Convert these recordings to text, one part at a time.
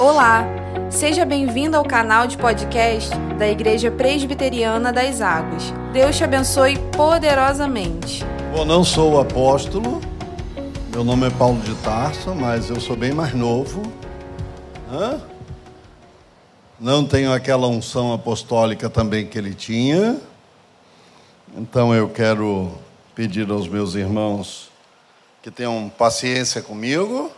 Olá, seja bem-vindo ao canal de podcast da Igreja Presbiteriana das Águas. Deus te abençoe poderosamente. Bom, não sou apóstolo, meu nome é Paulo de Tarso, mas eu sou bem mais novo. Hã? Não tenho aquela unção apostólica também que ele tinha. Então eu quero pedir aos meus irmãos que tenham paciência comigo.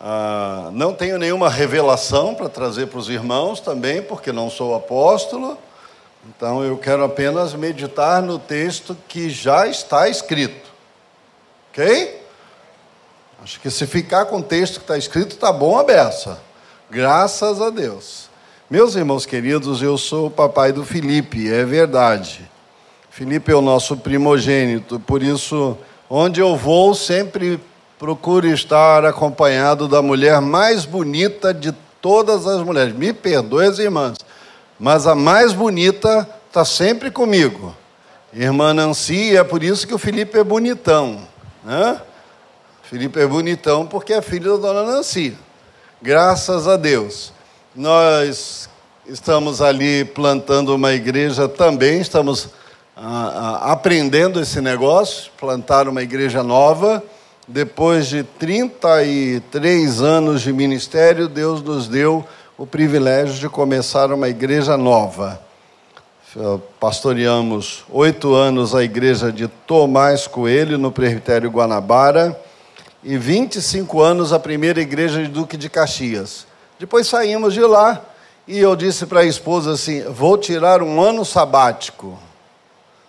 Ah, não tenho nenhuma revelação para trazer para os irmãos também, porque não sou apóstolo. Então eu quero apenas meditar no texto que já está escrito. Ok? Acho que se ficar com o texto que está escrito, está bom a beça. Graças a Deus. Meus irmãos queridos, eu sou o papai do Felipe, é verdade. Felipe é o nosso primogênito, por isso, onde eu vou, sempre procuro estar acompanhado da mulher mais bonita de todas as mulheres. Me perdoe as irmãs, mas a mais bonita está sempre comigo. Irmã Nancy, é por isso que o Felipe é bonitão. Né? Felipe é bonitão porque é filho da dona Nancy. Graças a Deus. Nós estamos ali plantando uma igreja também, estamos ah, ah, aprendendo esse negócio, plantar uma igreja nova. Depois de 33 anos de ministério, Deus nos deu o privilégio de começar uma igreja nova. Pastoreamos oito anos a igreja de Tomás Coelho, no presbitério Guanabara, e 25 anos a primeira igreja de Duque de Caxias. Depois saímos de lá e eu disse para a esposa assim: vou tirar um ano sabático.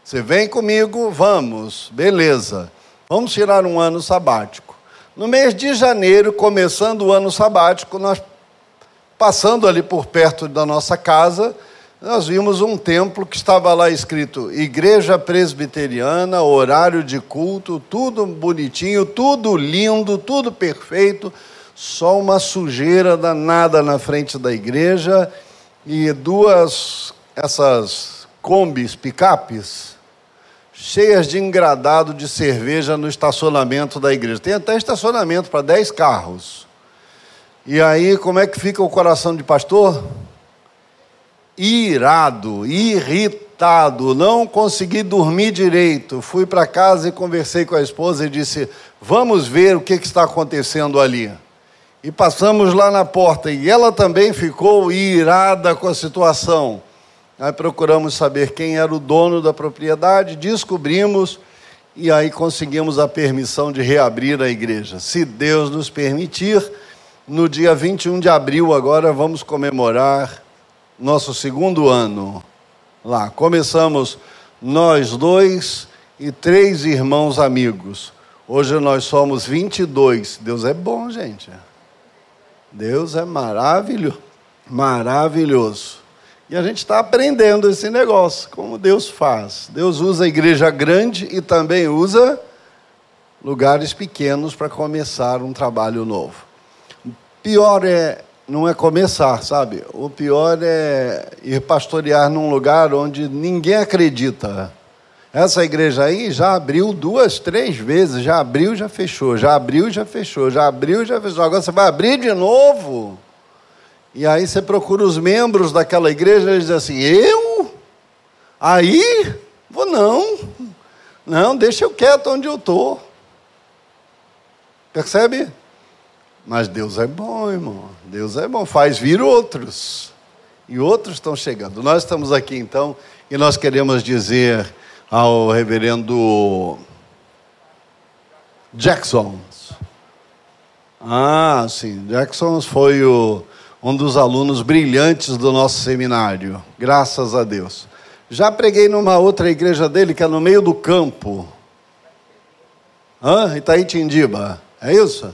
Você vem comigo? Vamos, beleza. Vamos tirar um ano sabático. No mês de janeiro, começando o ano sabático, nós passando ali por perto da nossa casa, nós vimos um templo que estava lá escrito Igreja Presbiteriana, horário de culto, tudo bonitinho, tudo lindo, tudo perfeito, só uma sujeira danada na frente da igreja e duas essas combis, picapes, cheias de engradado de cerveja no estacionamento da igreja. Tem até estacionamento para 10 carros. E aí, como é que fica o coração de pastor? Irado, irritado, não consegui dormir direito. Fui para casa e conversei com a esposa e disse: Vamos ver o que, que está acontecendo ali. E passamos lá na porta e ela também ficou irada com a situação. Aí procuramos saber quem era o dono da propriedade, descobrimos e aí conseguimos a permissão de reabrir a igreja. Se Deus nos permitir, no dia 21 de abril, agora vamos comemorar nosso segundo ano lá. Começamos nós dois e três irmãos amigos. Hoje nós somos 22. Deus é bom, gente. Deus é maravilhoso. Maravilhoso. E a gente está aprendendo esse negócio, como Deus faz. Deus usa a igreja grande e também usa lugares pequenos para começar um trabalho novo. O pior é não é começar, sabe? O pior é ir pastorear num lugar onde ninguém acredita. Essa igreja aí já abriu duas, três vezes, já abriu, já fechou, já abriu, já fechou, já abriu, já fechou. Agora você vai abrir de novo. E aí você procura os membros daquela igreja e eles dizem assim: Eu? Aí? Vou não. Não, deixa eu quieto onde eu estou. Percebe? Mas Deus é bom, irmão. Deus é bom. Faz vir outros. E outros estão chegando. Nós estamos aqui então e nós queremos dizer ao reverendo Jackson. Ah, sim. Jackson foi o um dos alunos brilhantes do nosso seminário, graças a Deus. Já preguei numa outra igreja dele, que é no meio do campo. Hã? Itaítindiba, é isso?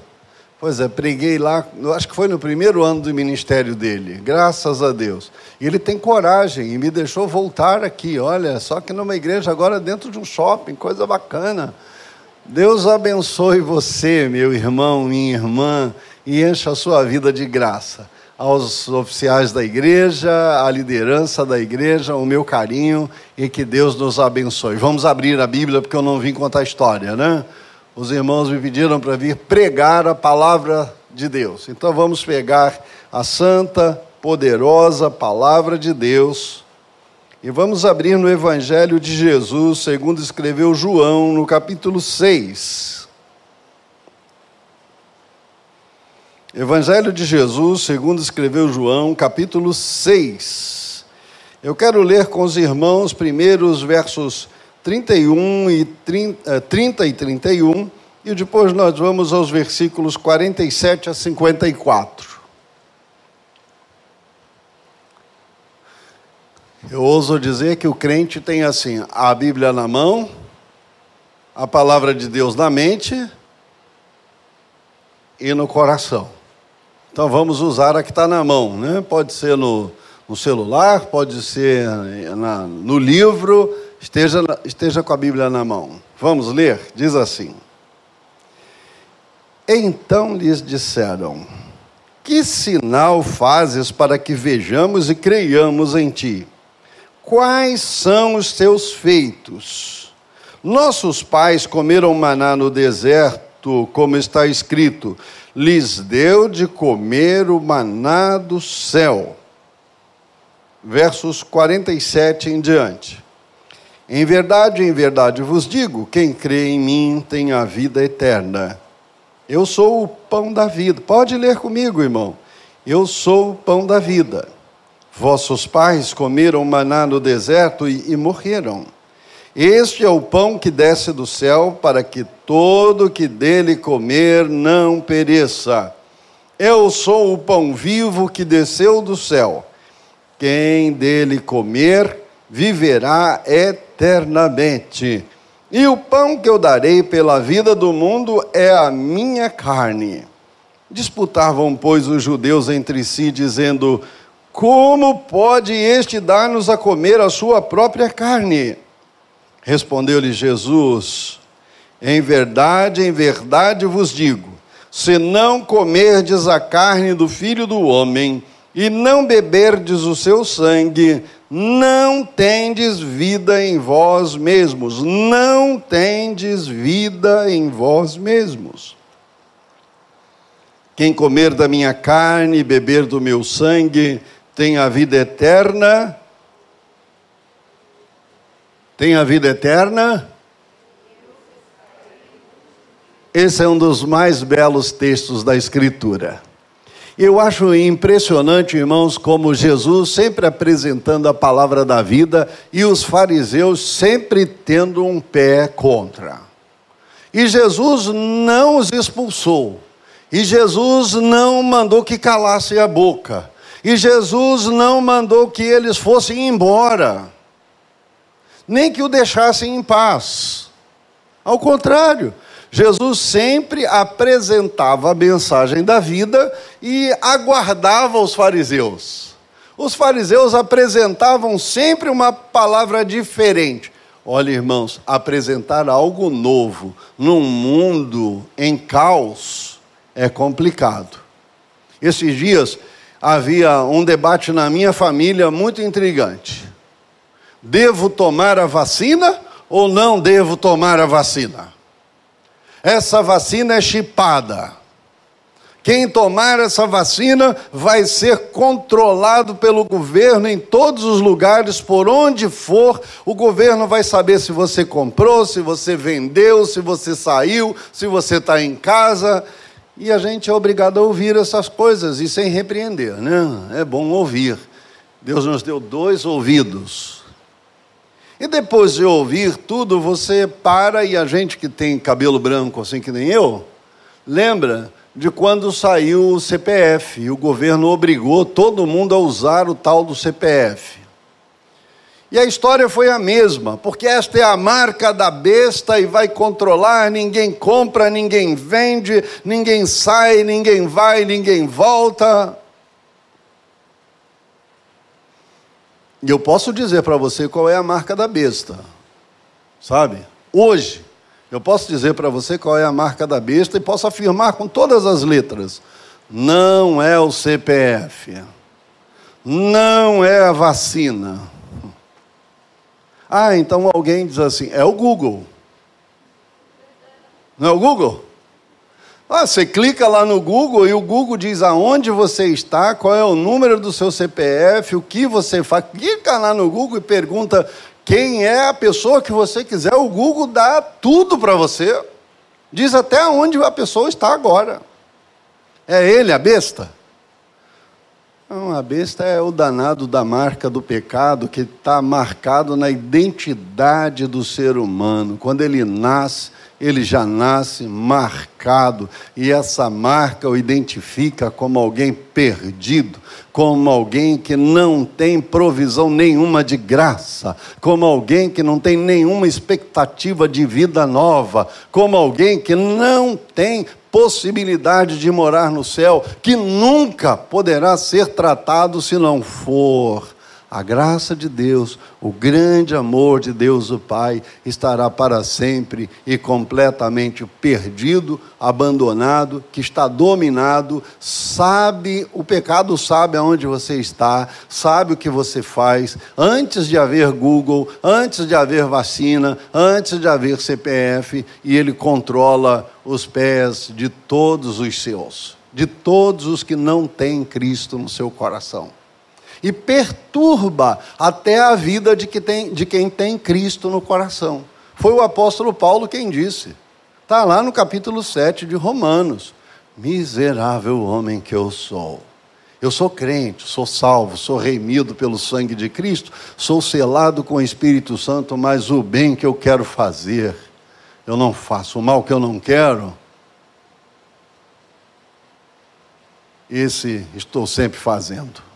Pois é, preguei lá, acho que foi no primeiro ano do ministério dele, graças a Deus. E ele tem coragem e me deixou voltar aqui, olha, só que numa igreja agora dentro de um shopping, coisa bacana. Deus abençoe você, meu irmão, minha irmã, e encha a sua vida de graça aos oficiais da igreja, à liderança da igreja, o meu carinho e que Deus nos abençoe. Vamos abrir a Bíblia porque eu não vim contar história, né? Os irmãos me pediram para vir pregar a palavra de Deus. Então vamos pegar a santa, poderosa palavra de Deus e vamos abrir no Evangelho de Jesus, segundo escreveu João, no capítulo 6. Evangelho de Jesus, segundo escreveu João, capítulo 6. Eu quero ler com os irmãos primeiro os versos 31 e 30, 30 e 31 e depois nós vamos aos versículos 47 a 54. Eu ouso dizer que o crente tem assim, a Bíblia na mão, a palavra de Deus na mente e no coração. Então vamos usar a que está na mão, né? Pode ser no, no celular, pode ser na, no livro, esteja, esteja com a Bíblia na mão. Vamos ler? Diz assim. Então lhes disseram: Que sinal fazes para que vejamos e creiamos em ti? Quais são os teus feitos? Nossos pais comeram maná no deserto, como está escrito: lhes deu de comer o maná do céu. Versos 47 em diante. Em verdade, em verdade vos digo: quem crê em mim tem a vida eterna. Eu sou o pão da vida. Pode ler comigo, irmão. Eu sou o pão da vida. Vossos pais comeram maná no deserto e, e morreram. Este é o pão que desce do céu, para que todo que dele comer não pereça. Eu sou o pão vivo que desceu do céu. Quem dele comer, viverá eternamente. E o pão que eu darei pela vida do mundo é a minha carne. Disputavam, pois, os judeus entre si, dizendo: Como pode este dar-nos a comer a sua própria carne? Respondeu-lhe Jesus: Em verdade, em verdade vos digo: se não comerdes a carne do filho do homem e não beberdes o seu sangue, não tendes vida em vós mesmos, não tendes vida em vós mesmos. Quem comer da minha carne e beber do meu sangue tem a vida eterna. Tem a vida eterna. Esse é um dos mais belos textos da Escritura. Eu acho impressionante, irmãos, como Jesus sempre apresentando a palavra da vida e os fariseus sempre tendo um pé contra. E Jesus não os expulsou. E Jesus não mandou que calassem a boca. E Jesus não mandou que eles fossem embora. Nem que o deixassem em paz. Ao contrário, Jesus sempre apresentava a mensagem da vida e aguardava os fariseus. Os fariseus apresentavam sempre uma palavra diferente. Olha, irmãos, apresentar algo novo num mundo em caos é complicado. Esses dias havia um debate na minha família muito intrigante. Devo tomar a vacina ou não devo tomar a vacina? Essa vacina é chipada. Quem tomar essa vacina vai ser controlado pelo governo em todos os lugares, por onde for. O governo vai saber se você comprou, se você vendeu, se você saiu, se você está em casa. E a gente é obrigado a ouvir essas coisas e sem repreender, né? É bom ouvir. Deus nos deu dois ouvidos e depois de ouvir tudo, você para e a gente que tem cabelo branco, assim que nem eu, lembra de quando saiu o CPF e o governo obrigou todo mundo a usar o tal do CPF. E a história foi a mesma, porque esta é a marca da besta e vai controlar, ninguém compra, ninguém vende, ninguém sai, ninguém vai, ninguém volta. E eu posso dizer para você qual é a marca da besta. Sabe? Hoje, eu posso dizer para você qual é a marca da besta e posso afirmar com todas as letras: não é o CPF. Não é a vacina. Ah, então alguém diz assim: é o Google. Não é o Google? Ah, você clica lá no Google e o Google diz aonde você está, qual é o número do seu CPF, o que você faz. Clica lá no Google e pergunta quem é a pessoa que você quiser. O Google dá tudo para você. Diz até onde a pessoa está agora. É ele a besta? Não, a besta é o danado da marca do pecado que está marcado na identidade do ser humano. Quando ele nasce, ele já nasce marcado, e essa marca o identifica como alguém perdido, como alguém que não tem provisão nenhuma de graça, como alguém que não tem nenhuma expectativa de vida nova, como alguém que não tem possibilidade de morar no céu, que nunca poderá ser tratado se não for a graça de Deus, o grande amor de Deus o Pai estará para sempre e completamente perdido, abandonado, que está dominado, sabe, o pecado sabe aonde você está, sabe o que você faz, antes de haver Google, antes de haver vacina, antes de haver CPF, e ele controla os pés de todos os seus, de todos os que não têm Cristo no seu coração e perturba até a vida de, que tem, de quem tem Cristo no coração. Foi o apóstolo Paulo quem disse. Está lá no capítulo 7 de Romanos. Miserável homem que eu sou. Eu sou crente, sou salvo, sou remido pelo sangue de Cristo, sou selado com o Espírito Santo, mas o bem que eu quero fazer, eu não faço. O mal que eu não quero, esse estou sempre fazendo.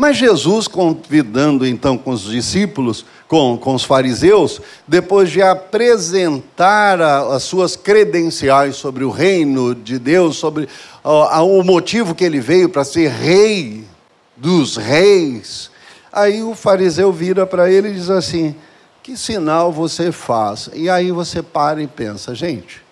Mas Jesus, convidando então com os discípulos, com, com os fariseus, depois de apresentar a, as suas credenciais sobre o reino de Deus, sobre a, o motivo que ele veio para ser rei dos reis, aí o fariseu vira para ele e diz assim: Que sinal você faz? E aí você para e pensa, gente,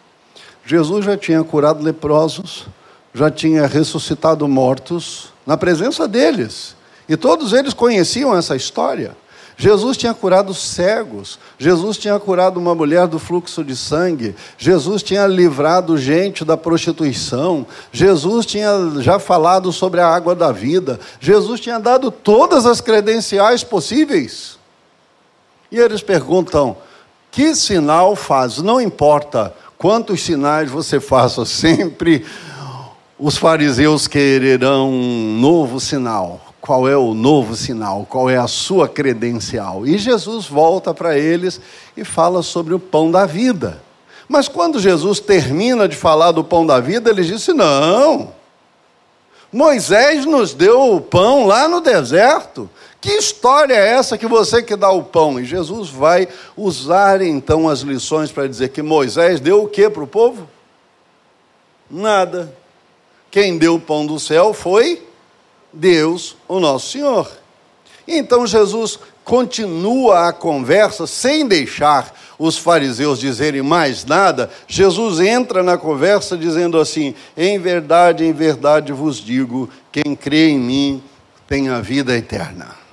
Jesus já tinha curado leprosos, já tinha ressuscitado mortos na presença deles. E todos eles conheciam essa história. Jesus tinha curado cegos, Jesus tinha curado uma mulher do fluxo de sangue, Jesus tinha livrado gente da prostituição, Jesus tinha já falado sobre a água da vida, Jesus tinha dado todas as credenciais possíveis. E eles perguntam: que sinal faz? Não importa quantos sinais você faça, sempre os fariseus quererão um novo sinal qual é o novo sinal, qual é a sua credencial. E Jesus volta para eles e fala sobre o pão da vida. Mas quando Jesus termina de falar do pão da vida, ele disse: Não, Moisés nos deu o pão lá no deserto. Que história é essa que você que dá o pão? E Jesus vai usar então as lições para dizer que Moisés deu o que para o povo? Nada. Quem deu o pão do céu foi Deus, o nosso Senhor. Então Jesus continua a conversa sem deixar os fariseus dizerem mais nada. Jesus entra na conversa dizendo assim: Em verdade, em verdade vos digo, quem crê em mim tem a vida eterna.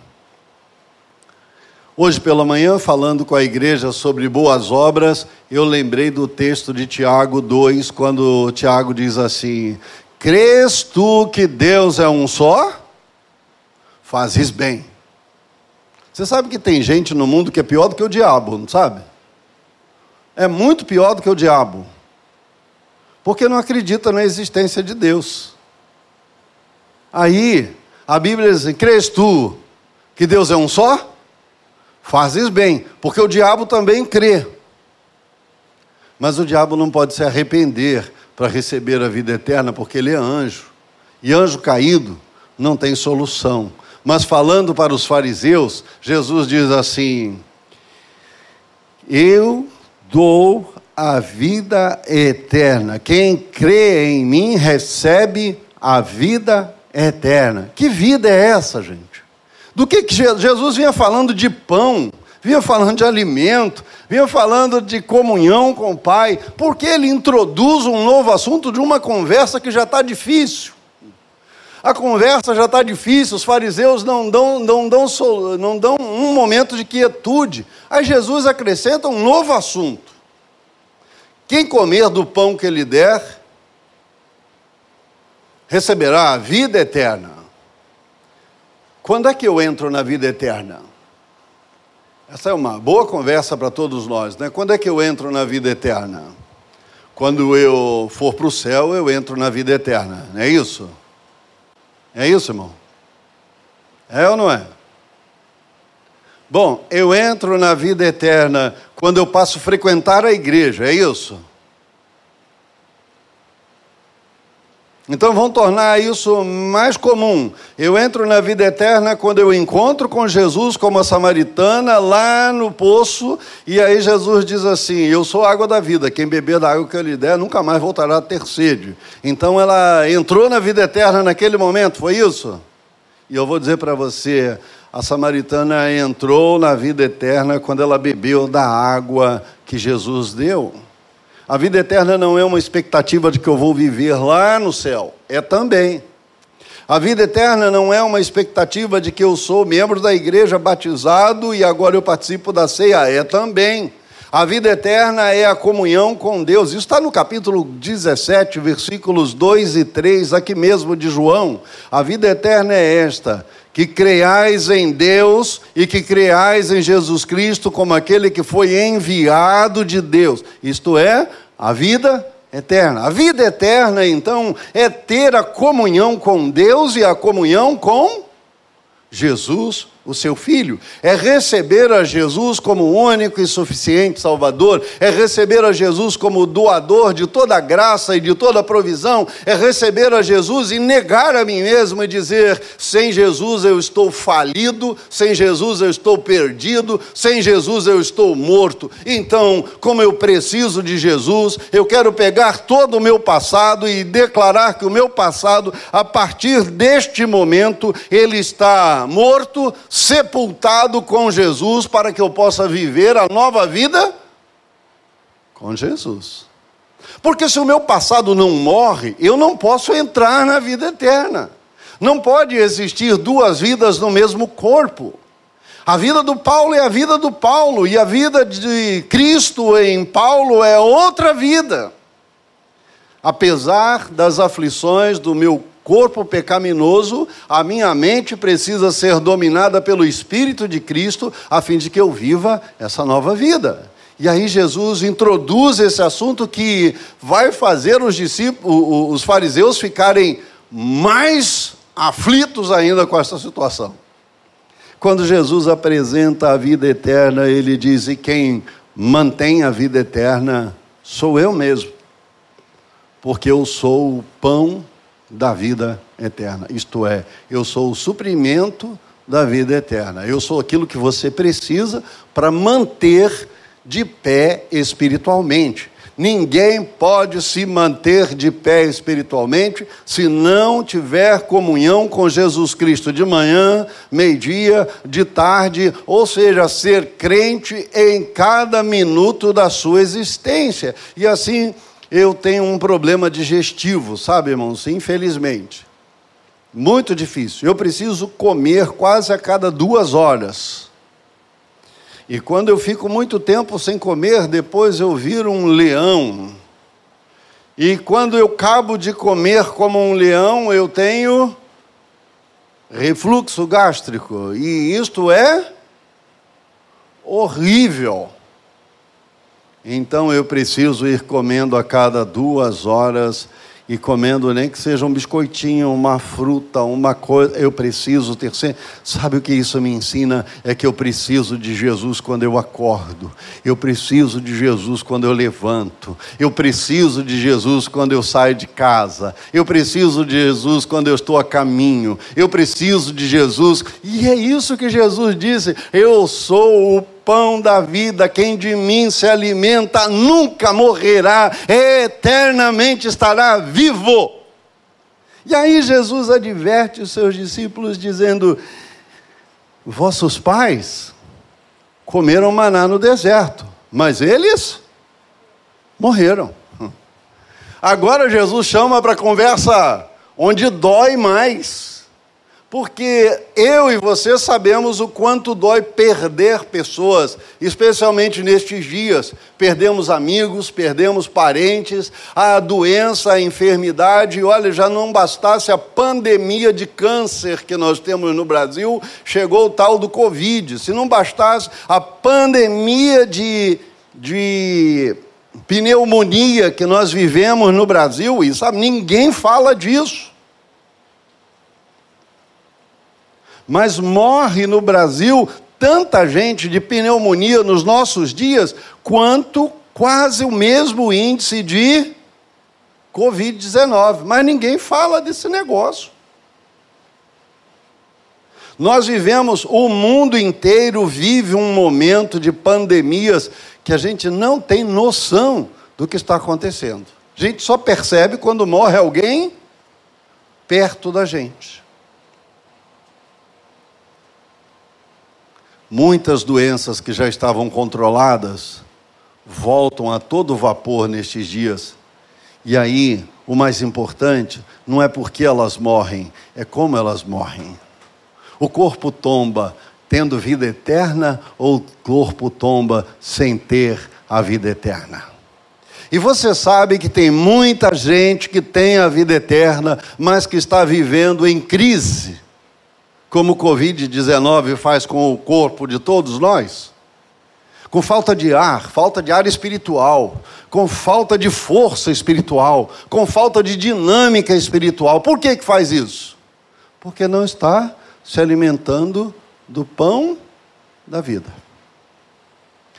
Hoje pela manhã, falando com a igreja sobre boas obras, eu lembrei do texto de Tiago 2, quando Tiago diz assim: Crês tu que Deus é um só? Fazes bem. Você sabe que tem gente no mundo que é pior do que o diabo, não sabe? É muito pior do que o diabo. Porque não acredita na existência de Deus. Aí, a Bíblia diz assim: crês tu que Deus é um só? Fazes bem, porque o diabo também crê. Mas o diabo não pode se arrepender para receber a vida eterna, porque ele é anjo. E anjo caído não tem solução. Mas falando para os fariseus, Jesus diz assim: Eu dou a vida eterna. Quem crê em mim recebe a vida eterna. Que vida é essa, gente? Do que, que Jesus vinha falando de pão, vinha falando de alimento, vinha falando de comunhão com o Pai, porque ele introduz um novo assunto de uma conversa que já está difícil. A conversa já está difícil, os fariseus não dão, não, dão, não dão um momento de quietude. Aí Jesus acrescenta um novo assunto. Quem comer do pão que ele der, receberá a vida eterna. Quando é que eu entro na vida eterna? Essa é uma boa conversa para todos nós, né? Quando é que eu entro na vida eterna? Quando eu for para o céu, eu entro na vida eterna, não é isso? É isso, irmão? É ou não é? Bom, eu entro na vida eterna quando eu passo a frequentar a igreja, é isso? Então vamos tornar isso mais comum. Eu entro na vida eterna quando eu encontro com Jesus como a samaritana lá no poço, e aí Jesus diz assim: Eu sou a água da vida, quem beber da água que eu lhe der nunca mais voltará a ter sede. Então ela entrou na vida eterna naquele momento, foi isso? E eu vou dizer para você: a samaritana entrou na vida eterna quando ela bebeu da água que Jesus deu. A vida eterna não é uma expectativa de que eu vou viver lá no céu, é também. A vida eterna não é uma expectativa de que eu sou membro da igreja batizado e agora eu participo da ceia, é também. A vida eterna é a comunhão com Deus. Isso está no capítulo 17, versículos 2 e 3, aqui mesmo de João. A vida eterna é esta: que creais em Deus e que creais em Jesus Cristo como aquele que foi enviado de Deus. Isto é, a vida eterna. A vida eterna, então, é ter a comunhão com Deus e a comunhão com Jesus o seu filho, é receber a Jesus como único e suficiente Salvador, é receber a Jesus como doador de toda graça e de toda provisão, é receber a Jesus e negar a mim mesmo e dizer: sem Jesus eu estou falido, sem Jesus eu estou perdido, sem Jesus eu estou morto. Então, como eu preciso de Jesus, eu quero pegar todo o meu passado e declarar que o meu passado, a partir deste momento, ele está morto sepultado com Jesus para que eu possa viver a nova vida com Jesus. Porque se o meu passado não morre, eu não posso entrar na vida eterna. Não pode existir duas vidas no mesmo corpo. A vida do Paulo é a vida do Paulo, e a vida de Cristo em Paulo é outra vida. Apesar das aflições do meu corpo pecaminoso, a minha mente precisa ser dominada pelo Espírito de Cristo, a fim de que eu viva essa nova vida. E aí Jesus introduz esse assunto que vai fazer os discípulos, os fariseus ficarem mais aflitos ainda com essa situação. Quando Jesus apresenta a vida eterna, ele diz: "E quem mantém a vida eterna sou eu mesmo, porque eu sou o pão da vida eterna. Isto é, eu sou o suprimento da vida eterna. Eu sou aquilo que você precisa para manter de pé espiritualmente. Ninguém pode se manter de pé espiritualmente se não tiver comunhão com Jesus Cristo de manhã, meio-dia, de tarde, ou seja, ser crente em cada minuto da sua existência. E assim eu tenho um problema digestivo, sabe, irmãos? Infelizmente. Muito difícil. Eu preciso comer quase a cada duas horas. E quando eu fico muito tempo sem comer, depois eu viro um leão. E quando eu acabo de comer como um leão, eu tenho refluxo gástrico. E isto é horrível. Então eu preciso ir comendo a cada duas horas e comendo nem que seja um biscoitinho, uma fruta, uma coisa. Eu preciso ter sempre. Sabe o que isso me ensina? É que eu preciso de Jesus quando eu acordo. Eu preciso de Jesus quando eu levanto. Eu preciso de Jesus quando eu saio de casa. Eu preciso de Jesus quando eu estou a caminho. Eu preciso de Jesus. E é isso que Jesus disse: Eu sou o pão da vida, quem de mim se alimenta nunca morrerá, eternamente estará vivo. E aí Jesus adverte os seus discípulos, dizendo: Vossos pais comeram maná no deserto, mas eles morreram. Agora Jesus chama para conversa onde dói mais porque eu e você sabemos o quanto dói perder pessoas, especialmente nestes dias. Perdemos amigos, perdemos parentes, a doença, a enfermidade. Olha, já não bastasse a pandemia de câncer que nós temos no Brasil, chegou o tal do Covid. Se não bastasse a pandemia de, de pneumonia que nós vivemos no Brasil, e sabe, ninguém fala disso. Mas morre no Brasil tanta gente de pneumonia nos nossos dias quanto quase o mesmo índice de Covid-19. Mas ninguém fala desse negócio. Nós vivemos, o mundo inteiro vive um momento de pandemias que a gente não tem noção do que está acontecendo. A gente só percebe quando morre alguém perto da gente. Muitas doenças que já estavam controladas voltam a todo vapor nestes dias. E aí, o mais importante não é porque elas morrem, é como elas morrem. O corpo tomba tendo vida eterna ou o corpo tomba sem ter a vida eterna? E você sabe que tem muita gente que tem a vida eterna, mas que está vivendo em crise como o Covid-19 faz com o corpo de todos nós? Com falta de ar, falta de ar espiritual, com falta de força espiritual, com falta de dinâmica espiritual. Por que, que faz isso? Porque não está se alimentando do pão da vida.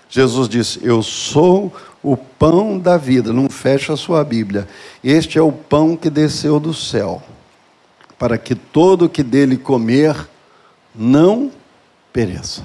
Jesus disse: Eu sou o pão da vida. Não fecha a sua Bíblia. Este é o pão que desceu do céu para que todo que dele comer não pereça.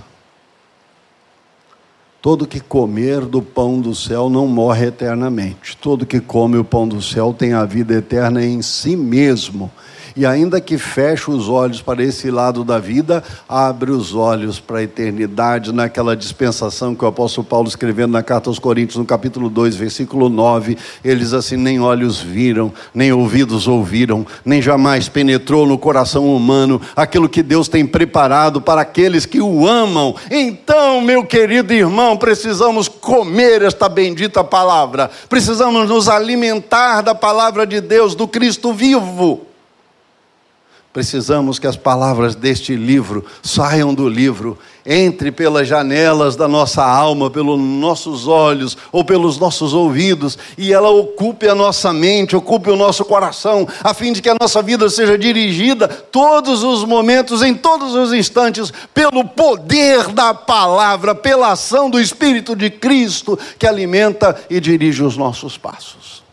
Todo que comer do pão do céu não morre eternamente. Todo que come o pão do céu tem a vida eterna em si mesmo e ainda que feche os olhos para esse lado da vida, abre os olhos para a eternidade, naquela dispensação que o apóstolo Paulo escrevendo na carta aos Coríntios, no capítulo 2, versículo 9, ele diz assim: nem olhos viram, nem ouvidos ouviram, nem jamais penetrou no coração humano aquilo que Deus tem preparado para aqueles que o amam. Então, meu querido irmão, precisamos comer esta bendita palavra, precisamos nos alimentar da palavra de Deus, do Cristo vivo. Precisamos que as palavras deste livro saiam do livro, entre pelas janelas da nossa alma, pelos nossos olhos ou pelos nossos ouvidos, e ela ocupe a nossa mente, ocupe o nosso coração, a fim de que a nossa vida seja dirigida todos os momentos, em todos os instantes, pelo poder da palavra, pela ação do Espírito de Cristo que alimenta e dirige os nossos passos.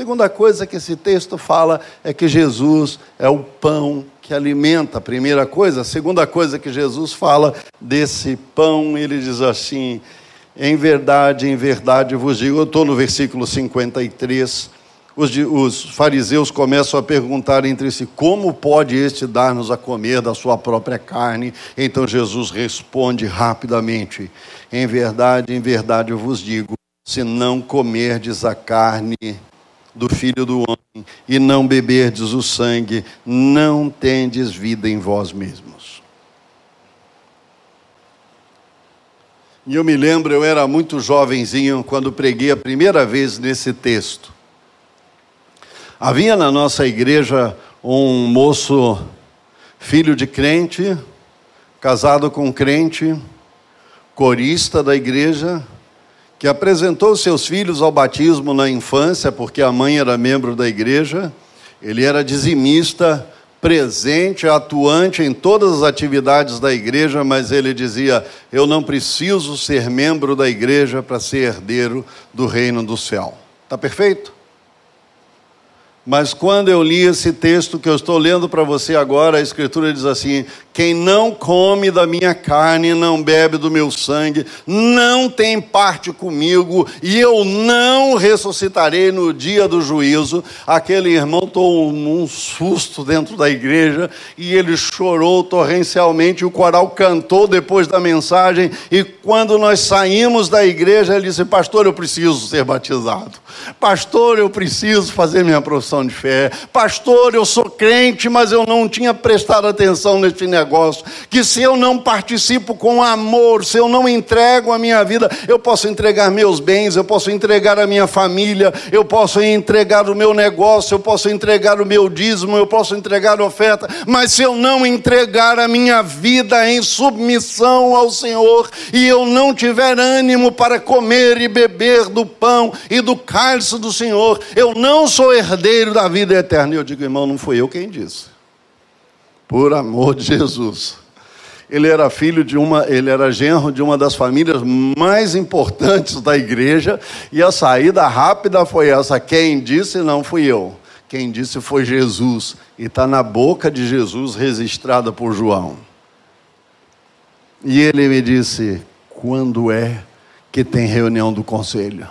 Segunda coisa que esse texto fala é que Jesus é o pão que alimenta. Primeira coisa. A segunda coisa que Jesus fala desse pão, ele diz assim: em verdade, em verdade vos digo. Eu estou no versículo 53. Os, os fariseus começam a perguntar entre si: como pode este dar-nos a comer da sua própria carne? Então Jesus responde rapidamente: em verdade, em verdade vos digo. Se não comerdes a carne do Filho do Homem e não beberdes o sangue, não tendes vida em vós mesmos. E eu me lembro, eu era muito jovenzinho quando preguei a primeira vez nesse texto. Havia na nossa igreja um moço, filho de crente, casado com crente, corista da igreja, que apresentou seus filhos ao batismo na infância, porque a mãe era membro da igreja, ele era dizimista, presente, atuante em todas as atividades da igreja, mas ele dizia: Eu não preciso ser membro da igreja para ser herdeiro do reino do céu. Está perfeito? Mas quando eu li esse texto que eu estou lendo para você agora, a Escritura diz assim: quem não come da minha carne, não bebe do meu sangue, não tem parte comigo, e eu não ressuscitarei no dia do juízo. Aquele irmão tomou um susto dentro da igreja e ele chorou torrencialmente. O coral cantou depois da mensagem, e quando nós saímos da igreja, ele disse: Pastor, eu preciso ser batizado. Pastor, eu preciso fazer minha profissão de fé. Pastor, eu sou crente, mas eu não tinha prestado atenção neste negócio. Que se eu não participo com amor, se eu não entrego a minha vida, eu posso entregar meus bens, eu posso entregar a minha família, eu posso entregar o meu negócio, eu posso entregar o meu dízimo, eu posso entregar oferta, mas se eu não entregar a minha vida em submissão ao Senhor e eu não tiver ânimo para comer e beber do pão e do cálice do Senhor, eu não sou herdeiro da vida eterna. E eu digo, irmão, não fui eu quem disse. Por amor de Jesus. Ele era filho de uma, ele era genro de uma das famílias mais importantes da igreja, e a saída rápida foi essa. Quem disse não fui eu. Quem disse foi Jesus. E está na boca de Jesus, registrada por João. E ele me disse: quando é que tem reunião do conselho?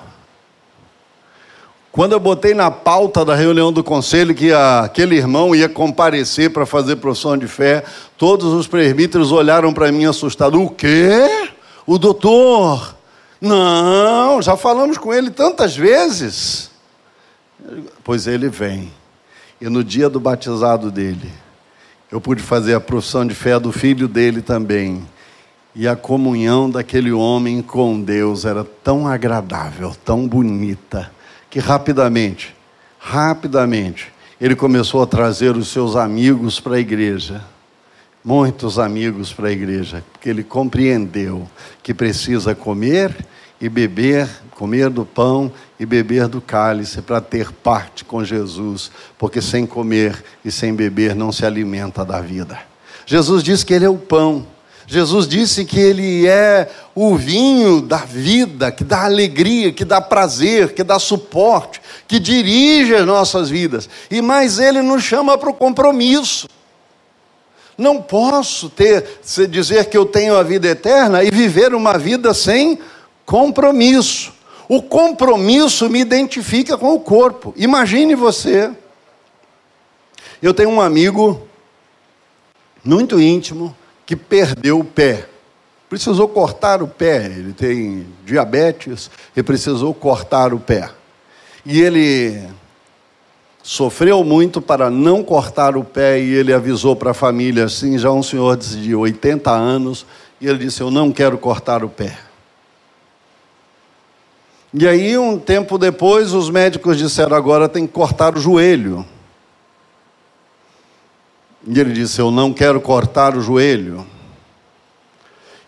Quando eu botei na pauta da reunião do conselho que aquele irmão ia comparecer para fazer profissão de fé, todos os presbíteros olharam para mim assustados. O quê? O doutor? Não, já falamos com ele tantas vezes. Pois ele vem. E no dia do batizado dele, eu pude fazer a profissão de fé do filho dele também. E a comunhão daquele homem com Deus era tão agradável, tão bonita que rapidamente, rapidamente, ele começou a trazer os seus amigos para a igreja. Muitos amigos para a igreja, porque ele compreendeu que precisa comer e beber, comer do pão e beber do cálice para ter parte com Jesus, porque sem comer e sem beber não se alimenta da vida. Jesus diz que ele é o pão. Jesus disse que ele é o vinho da vida, que dá alegria, que dá prazer, que dá suporte, que dirige as nossas vidas. E mais ele nos chama para o compromisso. Não posso ter, dizer que eu tenho a vida eterna e viver uma vida sem compromisso. O compromisso me identifica com o corpo. Imagine você. Eu tenho um amigo muito íntimo que perdeu o pé. Precisou cortar o pé, ele tem diabetes e precisou cortar o pé. E ele sofreu muito para não cortar o pé e ele avisou para a família assim, já um senhor de 80 anos, e ele disse: "Eu não quero cortar o pé". E aí, um tempo depois, os médicos disseram: agora tem que cortar o joelho. E ele disse: Eu não quero cortar o joelho.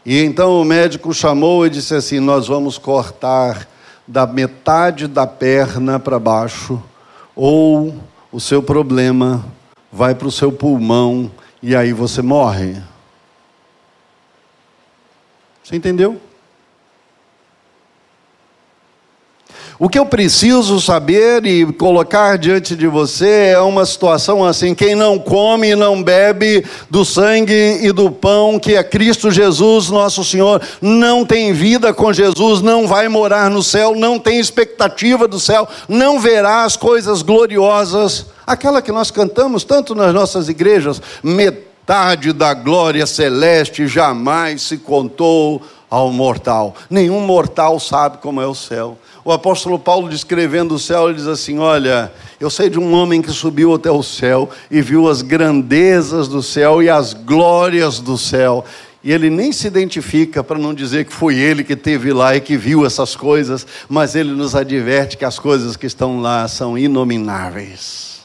E então o médico chamou e disse assim: Nós vamos cortar da metade da perna para baixo, ou o seu problema vai para o seu pulmão e aí você morre. Você entendeu? O que eu preciso saber e colocar diante de você é uma situação assim: quem não come e não bebe do sangue e do pão que é Cristo Jesus, nosso Senhor, não tem vida com Jesus, não vai morar no céu, não tem expectativa do céu, não verá as coisas gloriosas, aquela que nós cantamos tanto nas nossas igrejas, metade da glória celeste jamais se contou ao mortal. Nenhum mortal sabe como é o céu. O apóstolo Paulo, descrevendo o céu, ele diz assim: Olha, eu sei de um homem que subiu até o céu e viu as grandezas do céu e as glórias do céu. E ele nem se identifica para não dizer que foi ele que esteve lá e que viu essas coisas, mas ele nos adverte que as coisas que estão lá são inomináveis.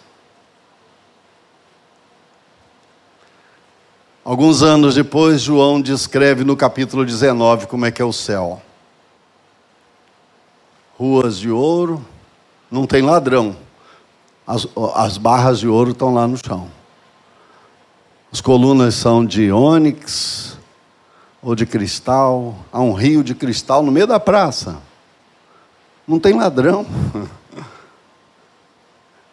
Alguns anos depois, João descreve no capítulo 19 como é que é o céu ruas de ouro, não tem ladrão. As, as barras de ouro estão lá no chão. As colunas são de ônix ou de cristal. Há um rio de cristal no meio da praça. Não tem ladrão.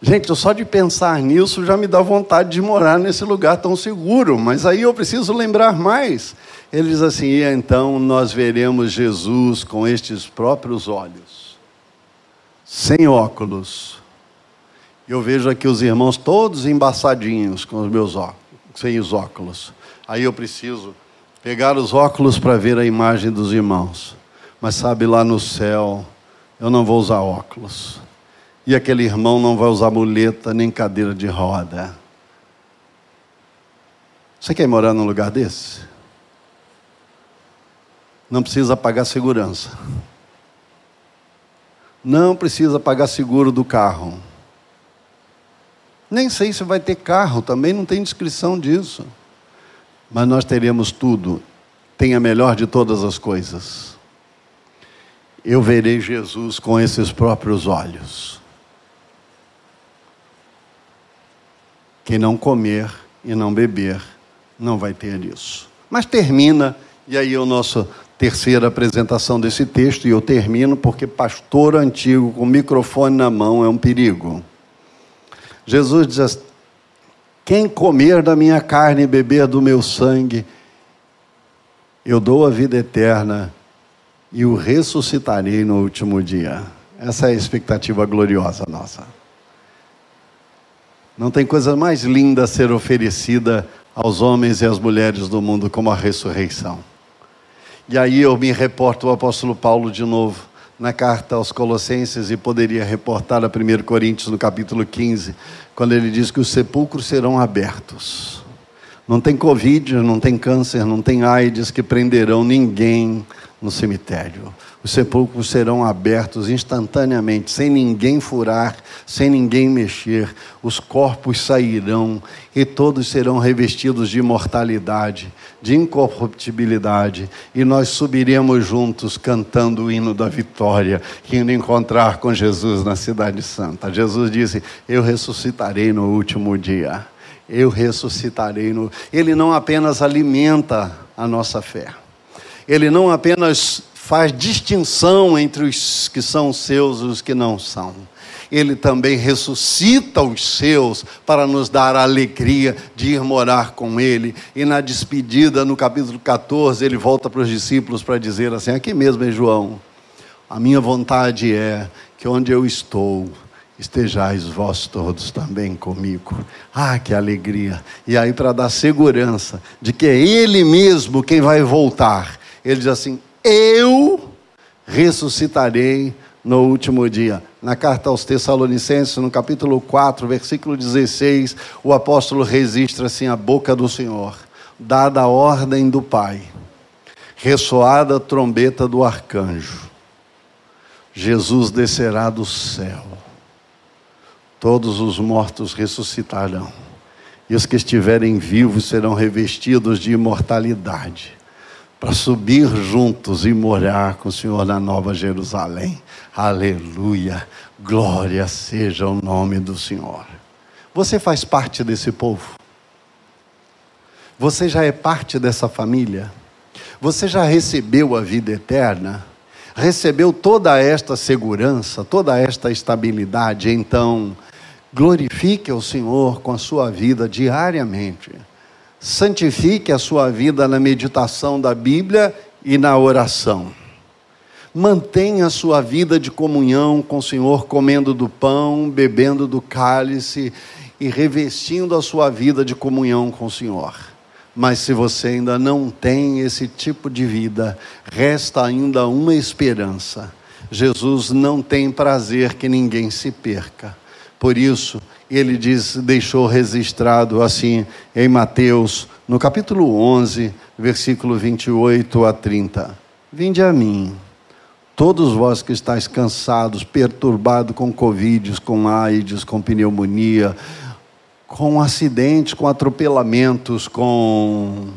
Gente, só de pensar nisso já me dá vontade de morar nesse lugar tão seguro, mas aí eu preciso lembrar mais. Ele diz assim: então nós veremos Jesus com estes próprios olhos sem óculos. Eu vejo aqui os irmãos todos embaçadinhos com os meus óculos, sem os óculos. Aí eu preciso pegar os óculos para ver a imagem dos irmãos. Mas sabe, lá no céu, eu não vou usar óculos. e aquele irmão não vai usar muleta nem cadeira de roda. Você quer morar num lugar desse? Não precisa pagar segurança. Não precisa pagar seguro do carro. Nem sei se vai ter carro, também não tem descrição disso. Mas nós teremos tudo. Tem a melhor de todas as coisas. Eu verei Jesus com esses próprios olhos. Quem não comer e não beber, não vai ter isso. Mas termina, e aí a nossa terceira apresentação desse texto, e eu termino porque pastor antigo com microfone na mão é um perigo. Jesus diz assim, quem comer da minha carne e beber do meu sangue, eu dou a vida eterna e o ressuscitarei no último dia. Essa é a expectativa gloriosa nossa. Não tem coisa mais linda a ser oferecida aos homens e às mulheres do mundo como a ressurreição. E aí eu me reporto ao apóstolo Paulo de novo, na carta aos Colossenses, e poderia reportar a 1 Coríntios no capítulo 15, quando ele diz que os sepulcros serão abertos. Não tem Covid, não tem câncer, não tem AIDS que prenderão ninguém no cemitério. Os sepulcros serão abertos instantaneamente, sem ninguém furar, sem ninguém mexer. Os corpos sairão e todos serão revestidos de imortalidade, de incorruptibilidade, e nós subiremos juntos cantando o hino da vitória, indo encontrar com Jesus na Cidade Santa. Jesus disse: Eu ressuscitarei no último dia. Eu ressuscitarei no. Ele não apenas alimenta a nossa fé ele não apenas faz distinção entre os que são seus e os que não são. Ele também ressuscita os seus para nos dar a alegria de ir morar com Ele. E na despedida, no capítulo 14, ele volta para os discípulos para dizer assim: aqui mesmo em João, a minha vontade é que onde eu estou, estejais vós todos também comigo. Ah, que alegria! E aí, para dar segurança de que é Ele mesmo quem vai voltar ele diz assim: Eu ressuscitarei no último dia. Na carta aos Tessalonicenses, no capítulo 4, versículo 16, o apóstolo registra assim a boca do Senhor, dada a ordem do Pai, ressoada a trombeta do arcanjo, Jesus descerá do céu, todos os mortos ressuscitarão, e os que estiverem vivos serão revestidos de imortalidade para subir juntos e morar com o Senhor na Nova Jerusalém. Aleluia! Glória seja o nome do Senhor. Você faz parte desse povo? Você já é parte dessa família? Você já recebeu a vida eterna? Recebeu toda esta segurança, toda esta estabilidade? Então, glorifique o Senhor com a sua vida diariamente santifique a sua vida na meditação da Bíblia e na oração. Mantenha a sua vida de comunhão com o Senhor, comendo do pão, bebendo do cálice e revestindo a sua vida de comunhão com o Senhor. Mas se você ainda não tem esse tipo de vida, resta ainda uma esperança. Jesus não tem prazer que ninguém se perca. Por isso, ele diz, deixou registrado assim em Mateus, no capítulo 11, versículo 28 a 30. Vinde a mim, todos vós que estáis cansados, perturbados com Covid, com AIDS, com pneumonia, com acidentes, com atropelamentos, com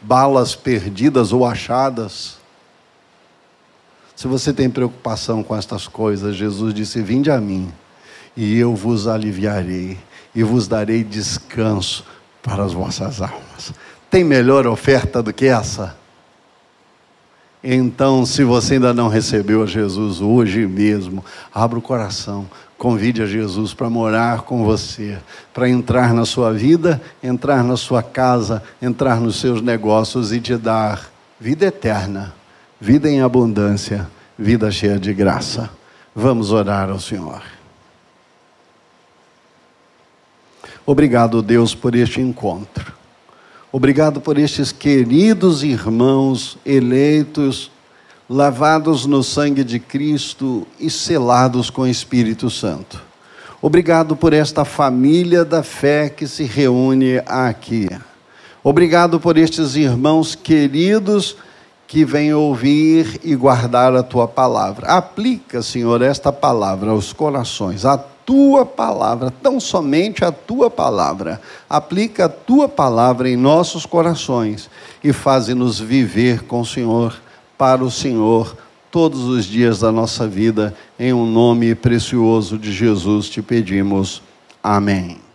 balas perdidas ou achadas. Se você tem preocupação com estas coisas, Jesus disse: Vinde a mim e eu vos aliviarei e vos darei descanso para as vossas almas. Tem melhor oferta do que essa? Então, se você ainda não recebeu a Jesus hoje mesmo, abra o coração, convide a Jesus para morar com você, para entrar na sua vida, entrar na sua casa, entrar nos seus negócios e te dar vida eterna, vida em abundância, vida cheia de graça. Vamos orar ao Senhor. Obrigado, Deus, por este encontro. Obrigado por estes queridos irmãos eleitos lavados no sangue de Cristo e selados com o Espírito Santo. Obrigado por esta família da fé que se reúne aqui. Obrigado por estes irmãos queridos que vêm ouvir e guardar a tua palavra. Aplica, Senhor, esta palavra aos corações, a tua palavra, tão somente a tua palavra. Aplica a tua palavra em nossos corações e faze-nos viver com o Senhor, para o Senhor, todos os dias da nossa vida. Em um nome precioso de Jesus te pedimos. Amém.